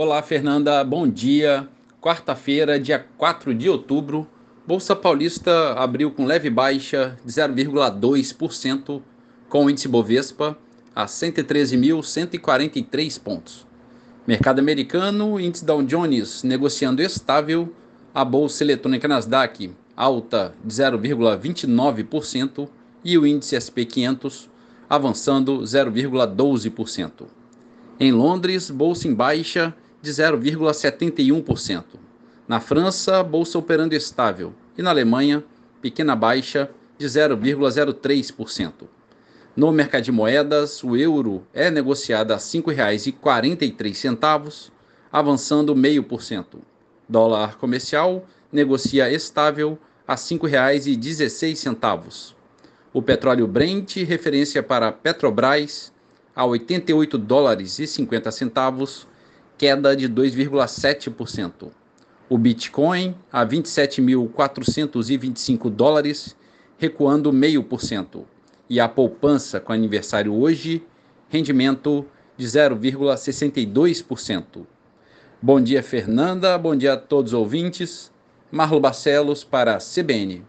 Olá, Fernanda, bom dia. Quarta-feira, dia 4 de outubro, Bolsa Paulista abriu com leve baixa de 0,2%, com o índice Bovespa a 113.143 pontos. Mercado americano, índice Dow Jones negociando estável, a bolsa eletrônica Nasdaq alta de 0,29% e o índice SP 500 avançando 0,12%. Em Londres, bolsa em baixa de 0,71%. Na França, bolsa operando estável. E na Alemanha, pequena baixa de 0,03%. No mercado de moedas, o euro é negociado a R$ 5,43, avançando 0,5%. Dólar comercial negocia estável a R$ 5,16. O petróleo Brent, referência para Petrobras, a 88 dólares e 50 centavos, queda de 2,7%. O Bitcoin a 27.425 dólares, recuando 0,5%. E a poupança com aniversário hoje, rendimento de 0,62%. Bom dia, Fernanda. Bom dia a todos os ouvintes. Marlo Barcelos para a CBN.